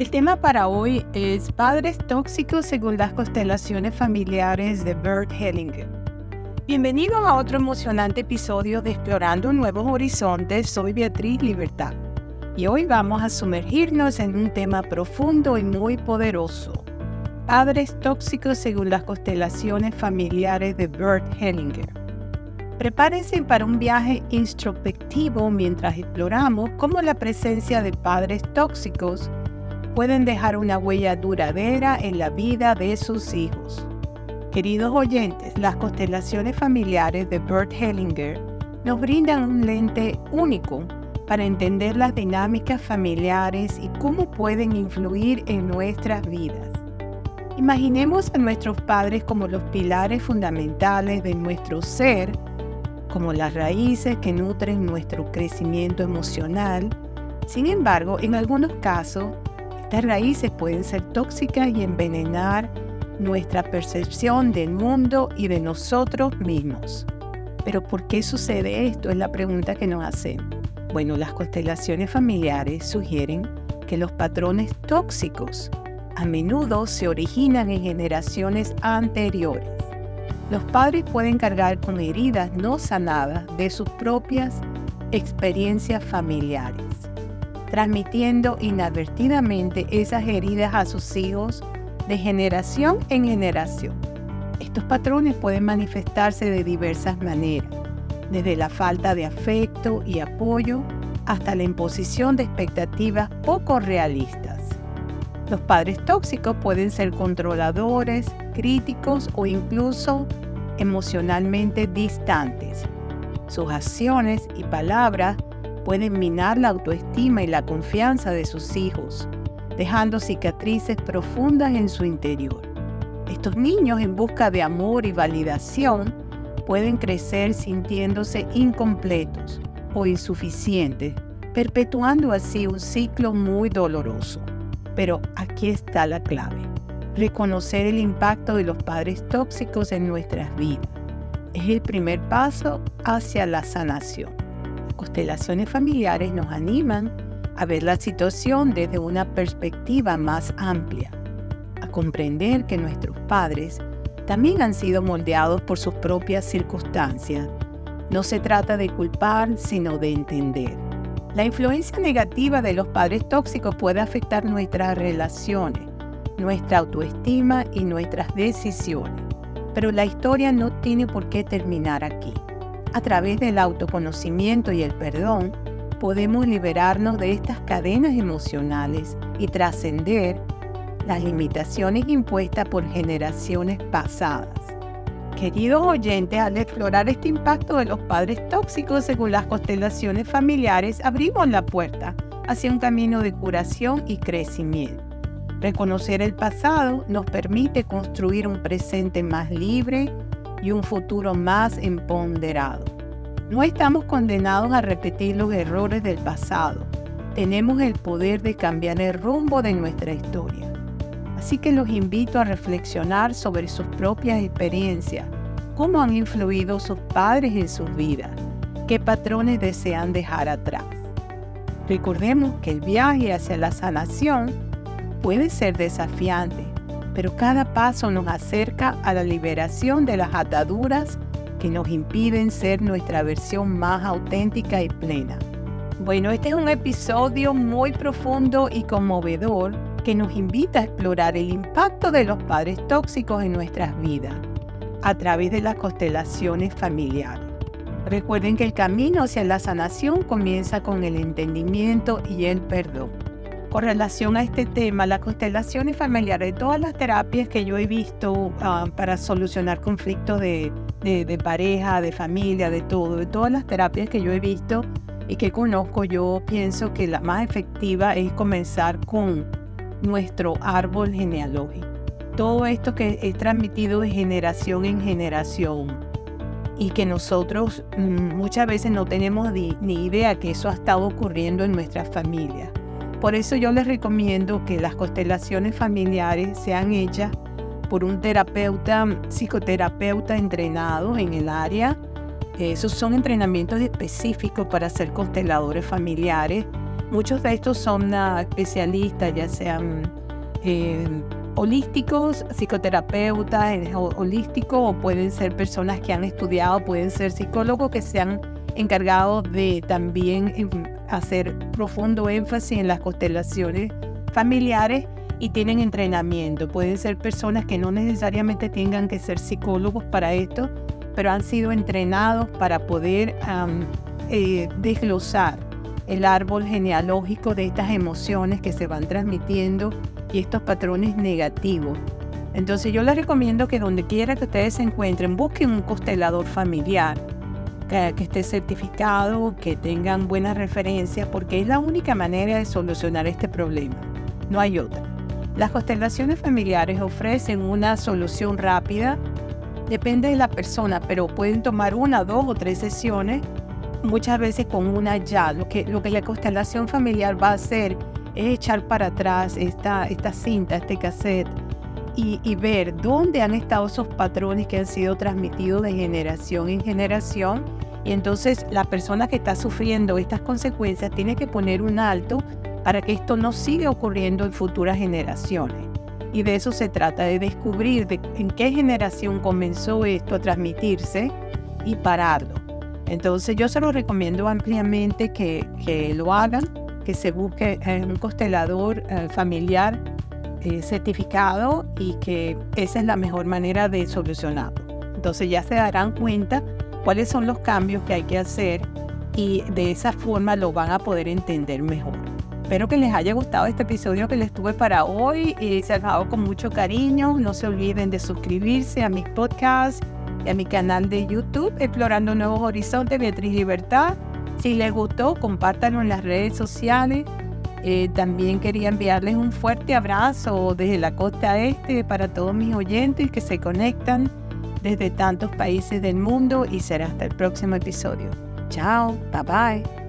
El tema para hoy es Padres tóxicos según las constelaciones familiares de Bert Hellinger. Bienvenido a otro emocionante episodio de Explorando Nuevos Horizontes. Soy Beatriz Libertad y hoy vamos a sumergirnos en un tema profundo y muy poderoso. Padres tóxicos según las constelaciones familiares de Bert Hellinger. Prepárense para un viaje introspectivo mientras exploramos cómo la presencia de padres tóxicos pueden dejar una huella duradera en la vida de sus hijos. Queridos oyentes, las constelaciones familiares de Bert Hellinger nos brindan un lente único para entender las dinámicas familiares y cómo pueden influir en nuestras vidas. Imaginemos a nuestros padres como los pilares fundamentales de nuestro ser como las raíces que nutren nuestro crecimiento emocional. Sin embargo, en algunos casos, estas raíces pueden ser tóxicas y envenenar nuestra percepción del mundo y de nosotros mismos. Pero ¿por qué sucede esto? Es la pregunta que nos hacen. Bueno, las constelaciones familiares sugieren que los patrones tóxicos a menudo se originan en generaciones anteriores. Los padres pueden cargar con heridas no sanadas de sus propias experiencias familiares, transmitiendo inadvertidamente esas heridas a sus hijos de generación en generación. Estos patrones pueden manifestarse de diversas maneras, desde la falta de afecto y apoyo hasta la imposición de expectativas poco realistas. Los padres tóxicos pueden ser controladores, críticos o incluso emocionalmente distantes. Sus acciones y palabras pueden minar la autoestima y la confianza de sus hijos, dejando cicatrices profundas en su interior. Estos niños en busca de amor y validación pueden crecer sintiéndose incompletos o insuficientes, perpetuando así un ciclo muy doloroso. Pero aquí está la clave reconocer el impacto de los padres tóxicos en nuestras vidas. Es el primer paso hacia la sanación. Constelaciones familiares nos animan a ver la situación desde una perspectiva más amplia, a comprender que nuestros padres también han sido moldeados por sus propias circunstancias. No se trata de culpar, sino de entender. La influencia negativa de los padres tóxicos puede afectar nuestras relaciones, nuestra autoestima y nuestras decisiones. Pero la historia no tiene por qué terminar aquí. A través del autoconocimiento y el perdón, podemos liberarnos de estas cadenas emocionales y trascender las limitaciones impuestas por generaciones pasadas. Queridos oyentes, al explorar este impacto de los padres tóxicos según las constelaciones familiares, abrimos la puerta hacia un camino de curación y crecimiento. Reconocer el pasado nos permite construir un presente más libre y un futuro más empoderado. No estamos condenados a repetir los errores del pasado. Tenemos el poder de cambiar el rumbo de nuestra historia. Así que los invito a reflexionar sobre sus propias experiencias, cómo han influido sus padres en sus vidas, qué patrones desean dejar atrás. Recordemos que el viaje hacia la sanación puede ser desafiante, pero cada paso nos acerca a la liberación de las ataduras que nos impiden ser nuestra versión más auténtica y plena. Bueno, este es un episodio muy profundo y conmovedor que nos invita a explorar el impacto de los padres tóxicos en nuestras vidas a través de las constelaciones familiares. Recuerden que el camino hacia la sanación comienza con el entendimiento y el perdón con relación a este tema, las constelaciones familiares, todas las terapias que yo he visto ah, para solucionar conflictos de, de, pareja, de familia, de todo, de todas las terapias que yo he visto y que conozco, yo pienso que la más efectiva es comenzar con nuestro árbol genealógico. Todo esto que es transmitido de generación en generación y que nosotros mm, muchas veces no tenemos ni, ni idea que eso ha estado ocurriendo en nuestras familias. Por eso yo les recomiendo que las constelaciones familiares sean hechas por un terapeuta, psicoterapeuta entrenado en el área. Esos son entrenamientos específicos para ser consteladores familiares Muchos de estos son especialistas, ya sean eh, holísticos, psicoterapeutas holísticos o pueden ser personas que han estudiado, pueden ser psicólogos que se han encargado de también em, hacer profundo énfasis en las constelaciones familiares y tienen entrenamiento. Pueden ser personas que no necesariamente tengan que ser psicólogos para esto, pero han sido entrenados para poder eh, desglosar el árbol genealógico de estas emociones que se van transmitiendo y estos patrones negativos. Entonces yo les recomiendo que donde quiera que ustedes se encuentren, busquen un constelador familiar que, que esté certificado, que tengan buenas referencias, porque es la única manera de solucionar este problema. No hay otra. Las constelaciones familiares ofrecen una solución rápida, depende de la persona, pero pueden tomar una, dos o tres sesiones muchas veces con una ya. Lo que, lo que la constelación familiar va a hacer es echar para atrás esta, esta cinta, este cassette, y, y, ver dónde han estado esos patrones que han sido transmitidos de generación en generación. Y entonces la persona que está sufriendo estas consecuencias tiene que poner un alto para que esto no siga ocurriendo en futuras generaciones. Y de eso se trata, de descubrir de en qué generación comenzó esto a transmitirse y pararlo. Entonces yo se lo recomiendo ampliamente que, que lo hagan, que se busque eh, un constelador eh, familiar eh, certificado y que esa es la mejor manera de solucionarlo. Entonces ya se darán cuenta cuáles son los cambios que hay que hacer y de esa forma lo van a poder entender mejor. Espero que les haya gustado este episodio que les tuve para hoy y se ha con mucho cariño. No se olviden de suscribirse a mis podcasts y a mi canal de YouTube, Explorando Nuevos Horizontes, Beatriz Libertad. Si les gustó, compártanlo en las redes sociales. Eh, también quería enviarles un fuerte abrazo desde la costa este para todos mis oyentes que se conectan desde tantos países del mundo y será hasta el próximo episodio. Chao, bye bye.